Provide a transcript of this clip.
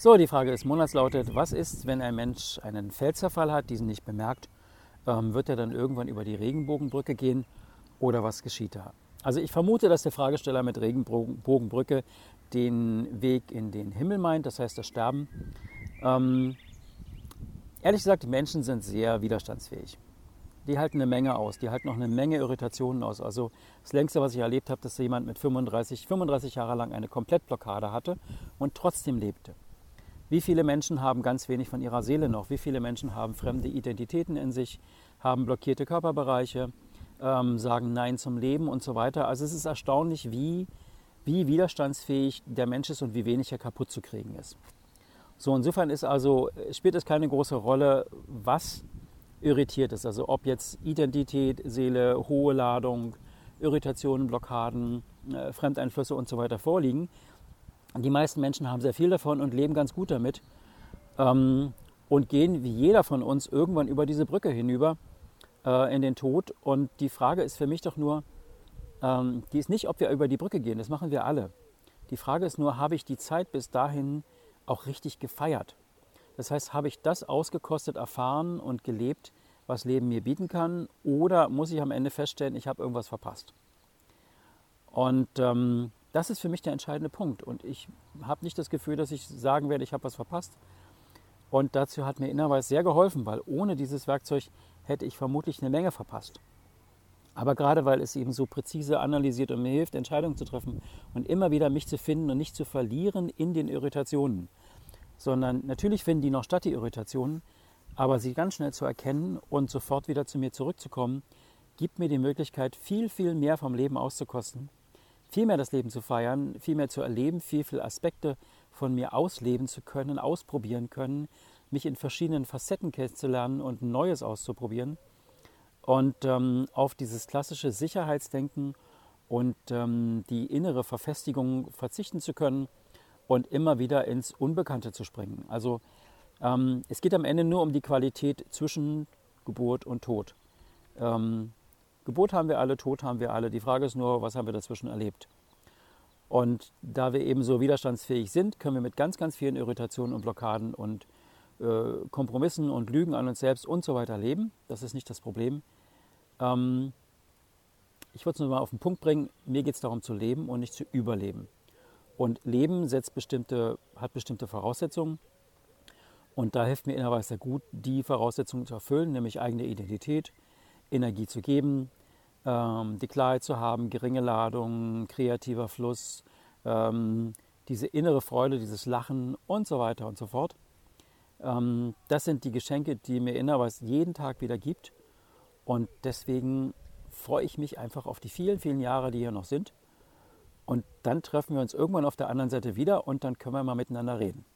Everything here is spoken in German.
So, die Frage des Monats lautet, was ist, wenn ein Mensch einen Feldzerfall hat, diesen nicht bemerkt, ähm, wird er dann irgendwann über die Regenbogenbrücke gehen oder was geschieht da? Also ich vermute, dass der Fragesteller mit Regenbogenbrücke den Weg in den Himmel meint, das heißt das Sterben. Ähm, ehrlich gesagt, die Menschen sind sehr widerstandsfähig. Die halten eine Menge aus, die halten noch eine Menge Irritationen aus. Also das längste, was ich erlebt habe, dass jemand mit 35, 35 Jahre lang eine Komplettblockade hatte und trotzdem lebte. Wie viele Menschen haben ganz wenig von ihrer Seele noch? Wie viele Menschen haben fremde Identitäten in sich, haben blockierte Körperbereiche, ähm, sagen Nein zum Leben und so weiter. Also es ist erstaunlich, wie, wie widerstandsfähig der Mensch ist und wie wenig er kaputt zu kriegen ist. So, insofern ist also, spielt es keine große Rolle, was irritiert ist. Also ob jetzt Identität, Seele, hohe Ladung, Irritationen, Blockaden, äh, Fremdeinflüsse und so weiter vorliegen. Die meisten Menschen haben sehr viel davon und leben ganz gut damit ähm, und gehen wie jeder von uns irgendwann über diese Brücke hinüber äh, in den Tod. Und die Frage ist für mich doch nur, ähm, die ist nicht, ob wir über die Brücke gehen, das machen wir alle. Die Frage ist nur, habe ich die Zeit bis dahin auch richtig gefeiert? Das heißt, habe ich das ausgekostet, erfahren und gelebt, was Leben mir bieten kann? Oder muss ich am Ende feststellen, ich habe irgendwas verpasst? Und ähm, das ist für mich der entscheidende Punkt. Und ich habe nicht das Gefühl, dass ich sagen werde, ich habe was verpasst. Und dazu hat mir Innerweis sehr geholfen, weil ohne dieses Werkzeug hätte ich vermutlich eine Menge verpasst. Aber gerade weil es eben so präzise analysiert und mir hilft, Entscheidungen zu treffen und immer wieder mich zu finden und nicht zu verlieren in den Irritationen, sondern natürlich finden die noch statt, die Irritationen, aber sie ganz schnell zu erkennen und sofort wieder zu mir zurückzukommen, gibt mir die Möglichkeit, viel, viel mehr vom Leben auszukosten viel mehr das Leben zu feiern, viel mehr zu erleben, viel, viel Aspekte von mir ausleben zu können, ausprobieren können, mich in verschiedenen Facetten kennenzulernen und Neues auszuprobieren und ähm, auf dieses klassische Sicherheitsdenken und ähm, die innere Verfestigung verzichten zu können und immer wieder ins Unbekannte zu springen. Also ähm, es geht am Ende nur um die Qualität zwischen Geburt und Tod. Ähm, Geburt haben wir alle, Tod haben wir alle. Die Frage ist nur, was haben wir dazwischen erlebt? Und da wir eben so widerstandsfähig sind, können wir mit ganz, ganz vielen Irritationen und Blockaden und äh, Kompromissen und Lügen an uns selbst und so weiter leben. Das ist nicht das Problem. Ähm, ich würde es nur mal auf den Punkt bringen, mir geht es darum zu leben und nicht zu überleben. Und Leben setzt bestimmte, hat bestimmte Voraussetzungen. Und da hilft mir innerweise sehr gut, die Voraussetzungen zu erfüllen, nämlich eigene Identität, Energie zu geben, ähm, die Klarheit zu haben, geringe Ladung, kreativer Fluss, ähm, diese innere Freude, dieses Lachen und so weiter und so fort. Ähm, das sind die Geschenke, die mir Innerweis jeden Tag wieder gibt. Und deswegen freue ich mich einfach auf die vielen, vielen Jahre, die hier noch sind. Und dann treffen wir uns irgendwann auf der anderen Seite wieder und dann können wir mal miteinander reden.